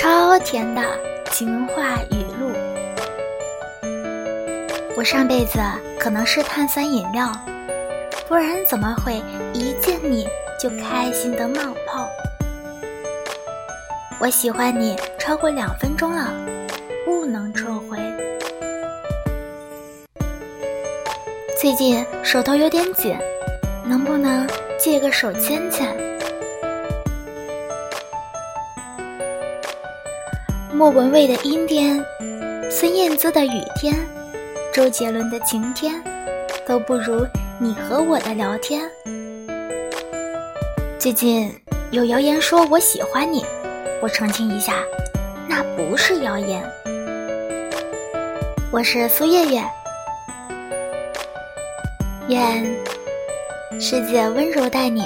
超甜的情话语录。我上辈子可能是碳酸饮料，不然怎么会一见你就开心的冒泡？我喜欢你超过两分钟了，不能撤回。最近手头有点紧，能不能借个手牵牵？莫文蔚的阴天，孙燕姿的雨天，周杰伦的晴天，都不如你和我的聊天。最近有谣言说我喜欢你，我澄清一下，那不是谣言。我是苏月月，愿世界温柔待你。